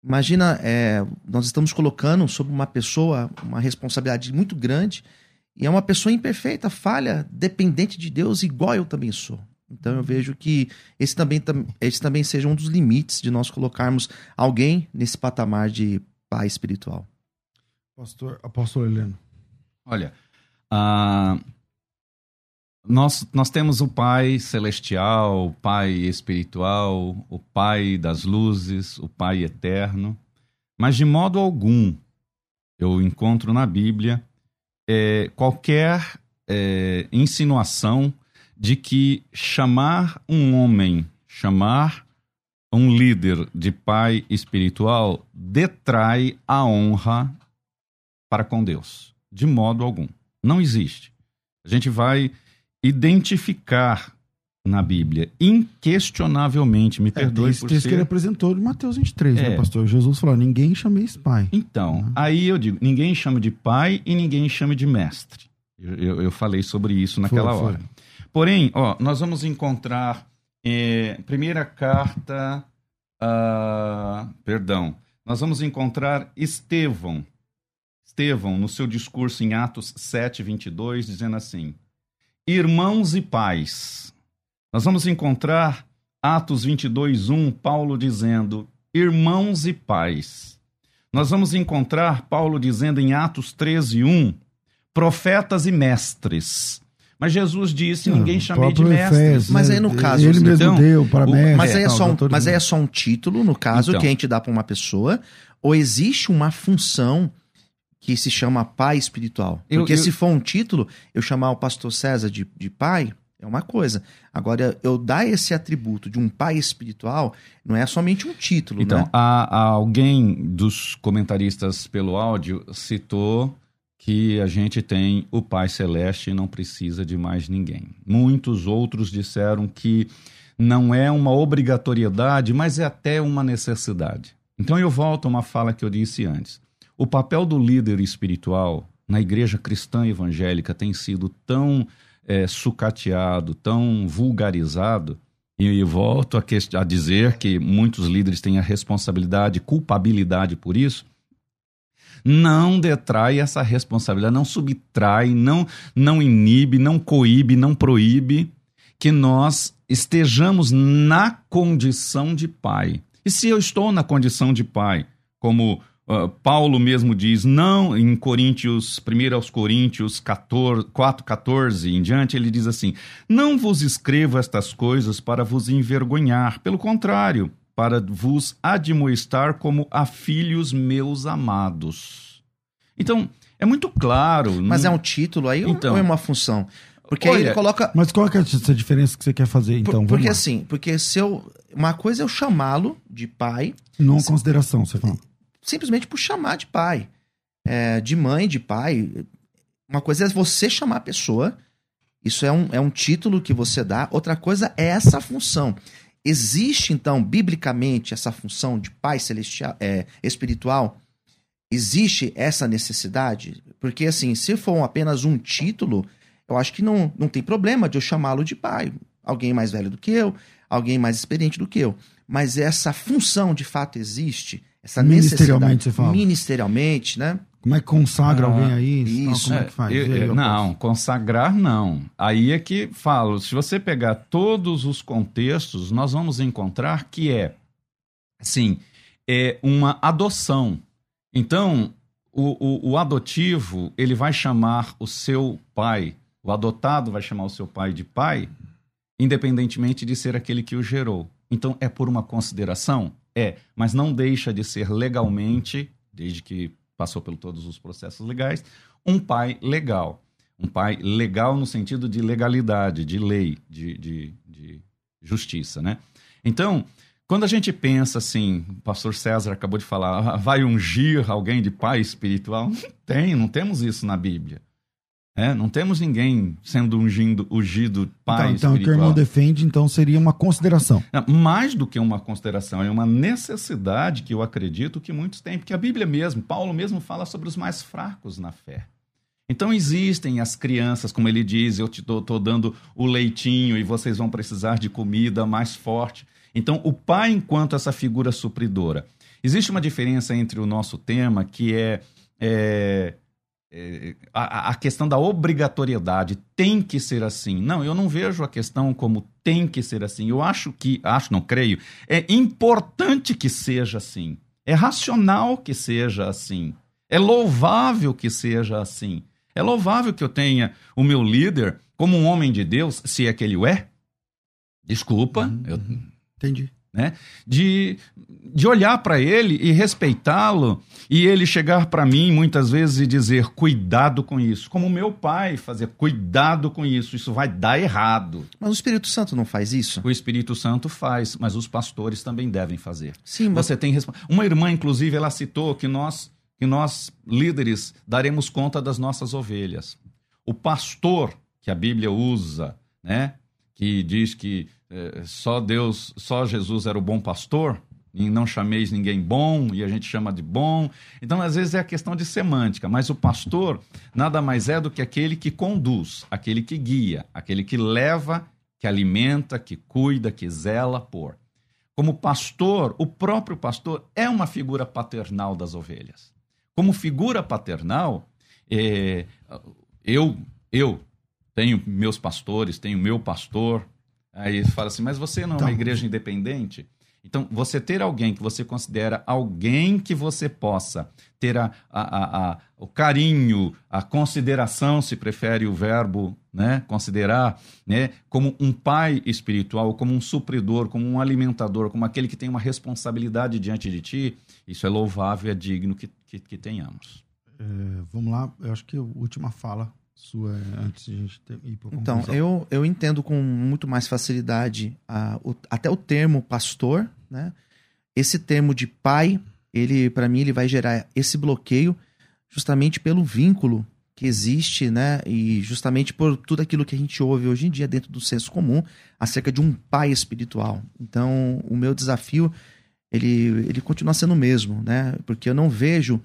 Imagina, é, nós estamos colocando sobre uma pessoa uma responsabilidade muito grande e é uma pessoa imperfeita, falha, dependente de Deus, igual eu também sou. Então eu vejo que esse também, esse também seja um dos limites de nós colocarmos alguém nesse patamar de pai espiritual. Pastor, apóstolo Heleno. Olha, uh, nós, nós temos o Pai celestial, o Pai espiritual, o Pai das luzes, o Pai eterno, mas de modo algum eu encontro na Bíblia é, qualquer é, insinuação de que chamar um homem, chamar um líder de pai espiritual detrai a honra para com Deus. De modo algum. Não existe. A gente vai identificar na Bíblia, inquestionavelmente, me é, perdoe por ser... que ele apresentou de Mateus 23, né, é. né, pastor? Jesus falou, ninguém chameis pai. Então, uhum. aí eu digo, ninguém chama de pai e ninguém chama de mestre. Eu, eu, eu falei sobre isso naquela foi, hora. Foi. Porém, ó, nós vamos encontrar é, primeira carta, uh, perdão, nós vamos encontrar Estevão, Estevão, no seu discurso em Atos 7, 22, dizendo assim, irmãos e pais. Nós vamos encontrar Atos 22, 1, Paulo dizendo, irmãos e pais. Nós vamos encontrar Paulo dizendo em Atos 13, 1, profetas e mestres. Mas Jesus disse: ninguém chamei de mestres. Efés, mas aí no caso. Ele mesmo então, deu para mestre. Mas, aí é só um, mas aí é só um título, no caso, então, que a gente dá para uma pessoa, ou existe uma função que se chama pai espiritual. Porque eu, eu... se for um título, eu chamar o pastor César de, de pai, é uma coisa. Agora, eu dar esse atributo de um pai espiritual não é somente um título, então, né? Há, há alguém dos comentaristas pelo áudio citou que a gente tem o Pai Celeste e não precisa de mais ninguém. Muitos outros disseram que não é uma obrigatoriedade, mas é até uma necessidade. Então eu volto a uma fala que eu disse antes. O papel do líder espiritual na igreja cristã evangélica tem sido tão é, sucateado, tão vulgarizado, e volto a, a dizer que muitos líderes têm a responsabilidade, culpabilidade por isso, não detrai essa responsabilidade, não subtrai, não, não inibe, não coíbe, não proíbe que nós estejamos na condição de pai. E se eu estou na condição de pai, como uh, Paulo mesmo diz, não em Coríntios, 1 aos Coríntios 14, 4, 14 em diante, ele diz assim: Não vos escrevo estas coisas para vos envergonhar, pelo contrário, para vos admoestar como a filhos meus amados. Então, é muito claro. Mas não... é um título aí então, ou é uma função? Porque olha, ele coloca. Mas qual é essa diferença que você quer fazer, então? Por, porque assim, porque se eu. Uma coisa é eu chamá-lo de pai. Não consideração, você fala. Simplesmente por chamar de pai. É, de mãe, de pai. Uma coisa é você chamar a pessoa. Isso é um, é um título que você dá. Outra coisa é essa função. Existe, então, biblicamente, essa função de pai celestial, é, espiritual? Existe essa necessidade? Porque, assim, se for apenas um título, eu acho que não, não tem problema de eu chamá-lo de pai. Alguém mais velho do que eu, alguém mais experiente do que eu. Mas essa função, de fato, existe? Essa ministerialmente, você fala. Ministerialmente, né? Como é que consagra ah, alguém aí? Isso. como é que faz? Eu, eu, não, consagrar não. Aí é que falo, se você pegar todos os contextos, nós vamos encontrar que é, assim, é uma adoção. Então, o, o, o adotivo, ele vai chamar o seu pai, o adotado vai chamar o seu pai de pai, independentemente de ser aquele que o gerou. Então, é por uma consideração? É, mas não deixa de ser legalmente, desde que passou por todos os processos legais, um pai legal. Um pai legal no sentido de legalidade, de lei, de, de, de justiça, né? Então, quando a gente pensa assim, o pastor César acabou de falar, ah, vai ungir alguém de pai espiritual? Não tem, não temos isso na Bíblia. É, não temos ninguém sendo ungindo, ungido pai então, espiritual. Então, o que o irmão defende, então, seria uma consideração. Mais do que uma consideração, é uma necessidade que eu acredito que muitos têm, porque a Bíblia mesmo, Paulo mesmo fala sobre os mais fracos na fé. Então existem as crianças, como ele diz, eu te estou dando o leitinho e vocês vão precisar de comida mais forte. Então o pai enquanto essa figura supridora. Existe uma diferença entre o nosso tema que é, é é, a, a, questão da obrigatoriedade tem que ser assim. Não, eu não vejo a questão como tem que ser assim. Eu acho que, acho, não creio, é importante que seja assim. É racional que seja assim. É louvável que seja assim. É louvável que eu tenha o meu líder como um homem de Deus, se é que ele o é. Desculpa, uhum, eu entendi né? De, de olhar para ele e respeitá-lo e ele chegar para mim muitas vezes e dizer cuidado com isso, como meu pai fazer cuidado com isso, isso vai dar errado. Mas o Espírito Santo não faz isso? O Espírito Santo faz, mas os pastores também devem fazer. Sim, mas... você tem uma irmã inclusive ela citou que nós que nós líderes daremos conta das nossas ovelhas. O pastor que a Bíblia usa, né? Que diz que é, só Deus, só Jesus era o bom pastor, e não chameis ninguém bom, e a gente chama de bom. Então, às vezes, é a questão de semântica, mas o pastor nada mais é do que aquele que conduz, aquele que guia, aquele que leva, que alimenta, que cuida, que zela por. Como pastor, o próprio pastor é uma figura paternal das ovelhas. Como figura paternal, é, eu, eu tenho meus pastores, tenho meu pastor, Aí fala assim, mas você não é uma então. igreja independente? Então, você ter alguém que você considera alguém que você possa ter a, a, a, o carinho, a consideração, se prefere o verbo, né? considerar né? como um pai espiritual, como um supridor, como um alimentador, como aquele que tem uma responsabilidade diante de ti, isso é louvável e é digno que, que, que tenhamos. É, vamos lá, eu acho que a última fala sua antes de a gente ir para Então, eu, eu entendo com muito mais facilidade a, o, até o termo pastor, né? Esse termo de pai, ele para mim ele vai gerar esse bloqueio justamente pelo vínculo que existe, né? E justamente por tudo aquilo que a gente ouve hoje em dia dentro do senso comum acerca de um pai espiritual. Então, o meu desafio ele, ele continua sendo o mesmo, né? Porque eu não vejo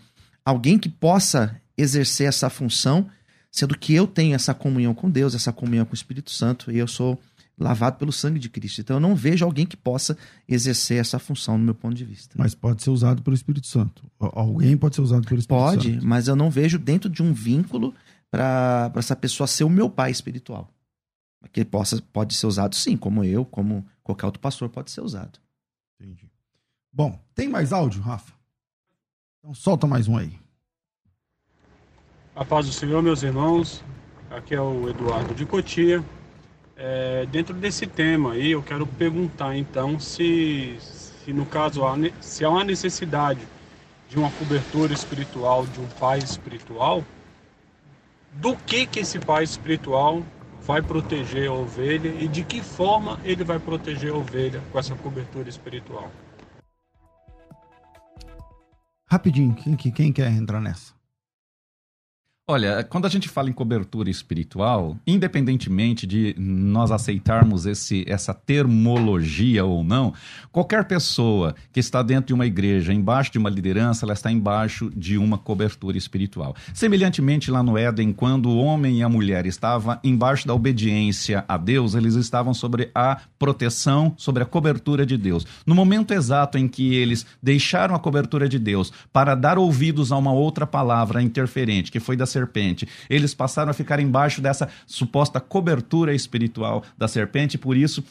alguém que possa exercer essa função sendo que eu tenho essa comunhão com Deus, essa comunhão com o Espírito Santo, e eu sou lavado pelo sangue de Cristo. Então eu não vejo alguém que possa exercer essa função, no meu ponto de vista. Mas pode ser usado pelo Espírito Santo. Alguém pode ser usado pelo Espírito pode, Santo. Pode, mas eu não vejo dentro de um vínculo para essa pessoa ser o meu pai espiritual. Que possa, pode ser usado sim, como eu, como qualquer outro pastor pode ser usado. Entendi. Bom, tem mais áudio, Rafa? Então solta mais um aí. A paz do Senhor, meus irmãos. Aqui é o Eduardo de Cotia. É, dentro desse tema aí, eu quero perguntar então se, se no caso se há uma necessidade de uma cobertura espiritual de um pai espiritual, do que que esse pai espiritual vai proteger a ovelha e de que forma ele vai proteger a ovelha com essa cobertura espiritual. Rapidinho, quem, quem quer entrar nessa? Olha, quando a gente fala em cobertura espiritual, independentemente de nós aceitarmos esse, essa termologia ou não, qualquer pessoa que está dentro de uma igreja, embaixo de uma liderança, ela está embaixo de uma cobertura espiritual. Semelhantemente, lá no Éden, quando o homem e a mulher estavam embaixo da obediência a Deus, eles estavam sobre a proteção, sobre a cobertura de Deus. No momento exato em que eles deixaram a cobertura de Deus para dar ouvidos a uma outra palavra interferente, que foi da serpente. Eles passaram a ficar embaixo dessa suposta cobertura espiritual da serpente, por isso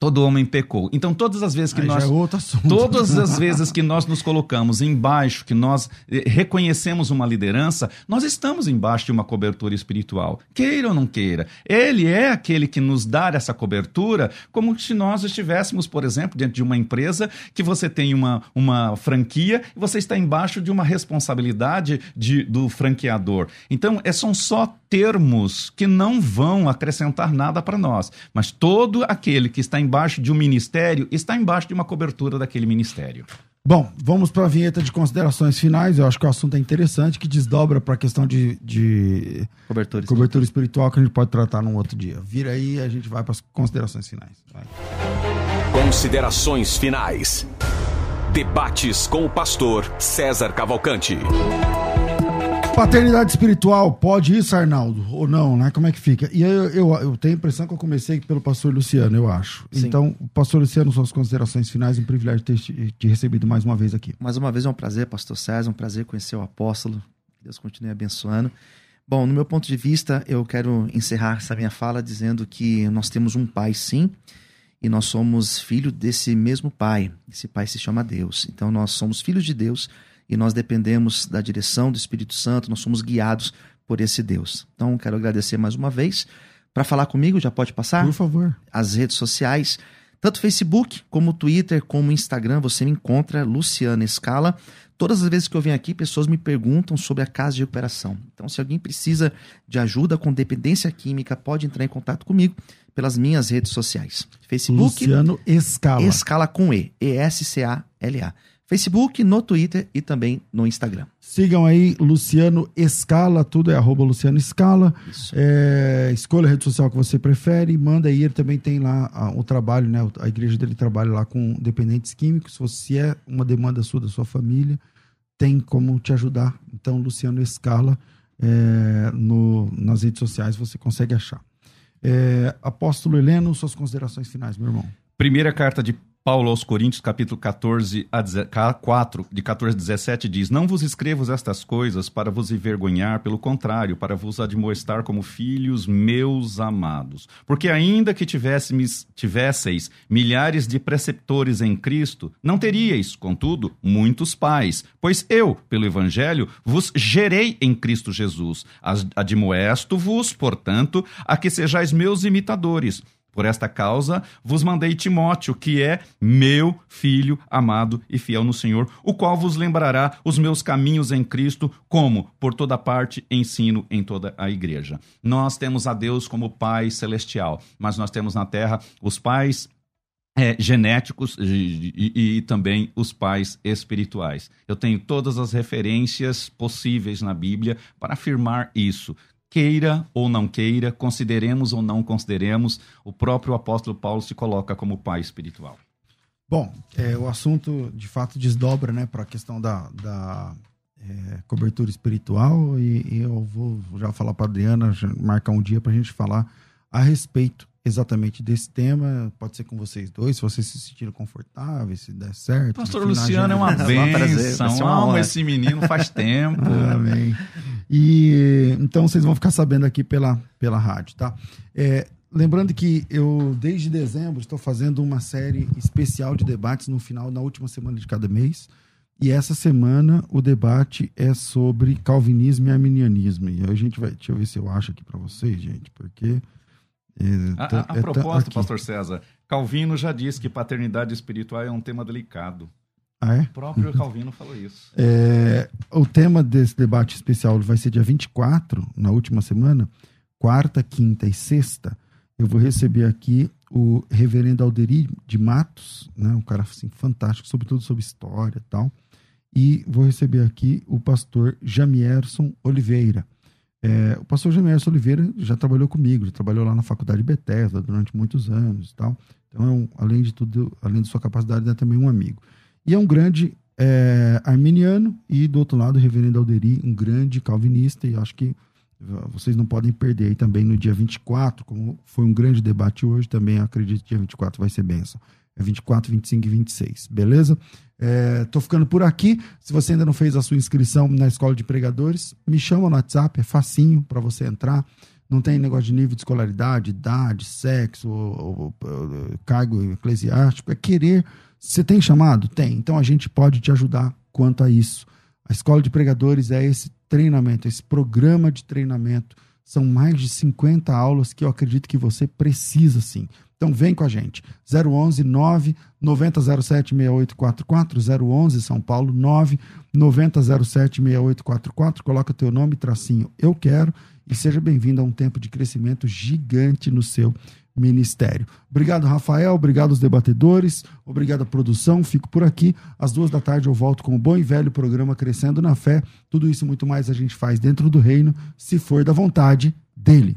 Todo homem pecou. Então, todas as vezes que Aí nós. é outro assunto. Todas as vezes que nós nos colocamos embaixo, que nós eh, reconhecemos uma liderança, nós estamos embaixo de uma cobertura espiritual. Queira ou não queira. Ele é aquele que nos dá essa cobertura, como se nós estivéssemos, por exemplo, dentro de uma empresa que você tem uma, uma franquia e você está embaixo de uma responsabilidade de, do franqueador. Então, é, são só termos que não vão acrescentar nada para nós. Mas todo aquele que está embaixo de um ministério está embaixo de uma cobertura daquele ministério. Bom, vamos para a vinheta de considerações finais. Eu acho que o assunto é interessante, que desdobra para a questão de, de Cobertura cobertura espiritual que a gente pode tratar num outro dia. Vira aí e a gente vai para as considerações finais. Vai. Considerações finais. Debates com o pastor César Cavalcante. Paternidade espiritual, pode isso, Arnaldo? Ou não, né? Como é que fica? E eu, eu, eu tenho a impressão que eu comecei pelo pastor Luciano, eu acho. Sim. Então, pastor Luciano, suas considerações finais, um privilégio ter te, te recebido mais uma vez aqui. Mais uma vez é um prazer, pastor César, um prazer conhecer o apóstolo. Deus continue abençoando. Bom, no meu ponto de vista, eu quero encerrar essa minha fala dizendo que nós temos um pai, sim, e nós somos filho desse mesmo pai. Esse pai se chama Deus. Então nós somos filhos de Deus e nós dependemos da direção do Espírito Santo, nós somos guiados por esse Deus. Então quero agradecer mais uma vez. Para falar comigo, já pode passar? Por favor. As redes sociais, tanto Facebook como Twitter, como Instagram, você me encontra Luciana Escala. Todas as vezes que eu venho aqui, pessoas me perguntam sobre a casa de recuperação. Então, se alguém precisa de ajuda com dependência química, pode entrar em contato comigo pelas minhas redes sociais. Facebook, Luciano Escala. Escala com E, E-S-C-A-L-A. Facebook, no Twitter e também no Instagram. Sigam aí Luciano Escala, tudo é arroba Luciano Escala. É, escolha a rede social que você prefere, manda aí, ele também tem lá o trabalho, né? A igreja dele trabalha lá com dependentes químicos. Se você é uma demanda sua, da sua família, tem como te ajudar. Então, Luciano Escala, é, no, nas redes sociais você consegue achar. É, Apóstolo Heleno, suas considerações finais, meu irmão. Primeira carta de Paulo aos Coríntios, capítulo 14 a 4, de 14 a 17, diz: Não vos escrevo estas coisas para vos envergonhar, pelo contrário, para vos admoestar como filhos meus amados. Porque ainda que tivésseis, tivesseis milhares de preceptores em Cristo, não teríeis, contudo, muitos pais. Pois eu, pelo Evangelho, vos gerei em Cristo Jesus. Admoesto-vos, portanto, a que sejais meus imitadores. Por esta causa vos mandei Timóteo, que é meu filho amado e fiel no Senhor, o qual vos lembrará os meus caminhos em Cristo, como por toda parte ensino em toda a igreja. Nós temos a Deus como Pai celestial, mas nós temos na terra os pais é, genéticos e, e- e também os pais espirituais. Eu tenho todas as referências possíveis na Bíblia para afirmar isso. Queira ou não queira, consideremos ou não consideremos, o próprio apóstolo Paulo se coloca como pai espiritual. Bom, é, o assunto de fato desdobra né, para a questão da, da é, cobertura espiritual e, e eu vou já falar para Adriana, já marcar um dia para a gente falar a respeito exatamente desse tema. Pode ser com vocês dois, se vocês se sentirem confortáveis, se der certo. Pastor Luciano é uma uma Amo honra. esse menino faz tempo. Amém. E então vocês vão ficar sabendo aqui pela, pela rádio, tá? É, lembrando que eu, desde dezembro, estou fazendo uma série especial de debates no final, na última semana de cada mês. E essa semana o debate é sobre calvinismo e arminianismo. E a gente vai. Deixa eu ver se eu acho aqui para vocês, gente, porque. é, A, tá- a- a é tá- propósito, pastor César, Calvino já disse que paternidade espiritual é um tema delicado. Ah, é? O próprio Calvino falou isso. É, o tema desse debate especial vai ser dia 24, na última semana, quarta, quinta e sexta. Eu vou receber aqui o reverendo Alderi de Matos, né, um cara assim, fantástico, sobretudo sobre história e tal. E vou receber aqui o pastor Jamierson Oliveira. É, o pastor Jamierson Oliveira já trabalhou comigo, já trabalhou lá na faculdade Bethesda durante muitos anos e tal. Então, é um, além de tudo, além de sua capacidade, é também um amigo. E é um grande é, arminiano e, do outro lado, o reverendo Alderi, um grande calvinista, e acho que uh, vocês não podem perder aí também no dia 24, como foi um grande debate hoje, também acredito que dia 24 vai ser benção. É 24, 25 e 26, beleza? É, tô ficando por aqui. Se você ainda não fez a sua inscrição na Escola de Pregadores, me chama no WhatsApp, é facinho para você entrar. não tem negócio de nível de escolaridade, idade, sexo, ou, ou, ou, cargo eclesiástico, é querer. Você tem chamado? Tem. Então a gente pode te ajudar quanto a isso. A escola de pregadores é esse treinamento, esse programa de treinamento. São mais de 50 aulas que eu acredito que você precisa sim. Então vem com a gente. 011 9 9007 6844 011 São Paulo 9 9007 6844. Coloca teu nome, tracinho eu quero e seja bem-vindo a um tempo de crescimento gigante no seu ministério. Obrigado, Rafael. Obrigado aos debatedores. Obrigado à produção. Fico por aqui. Às duas da tarde eu volto com o bom e velho programa Crescendo na Fé. Tudo isso muito mais a gente faz dentro do reino, se for da vontade dele.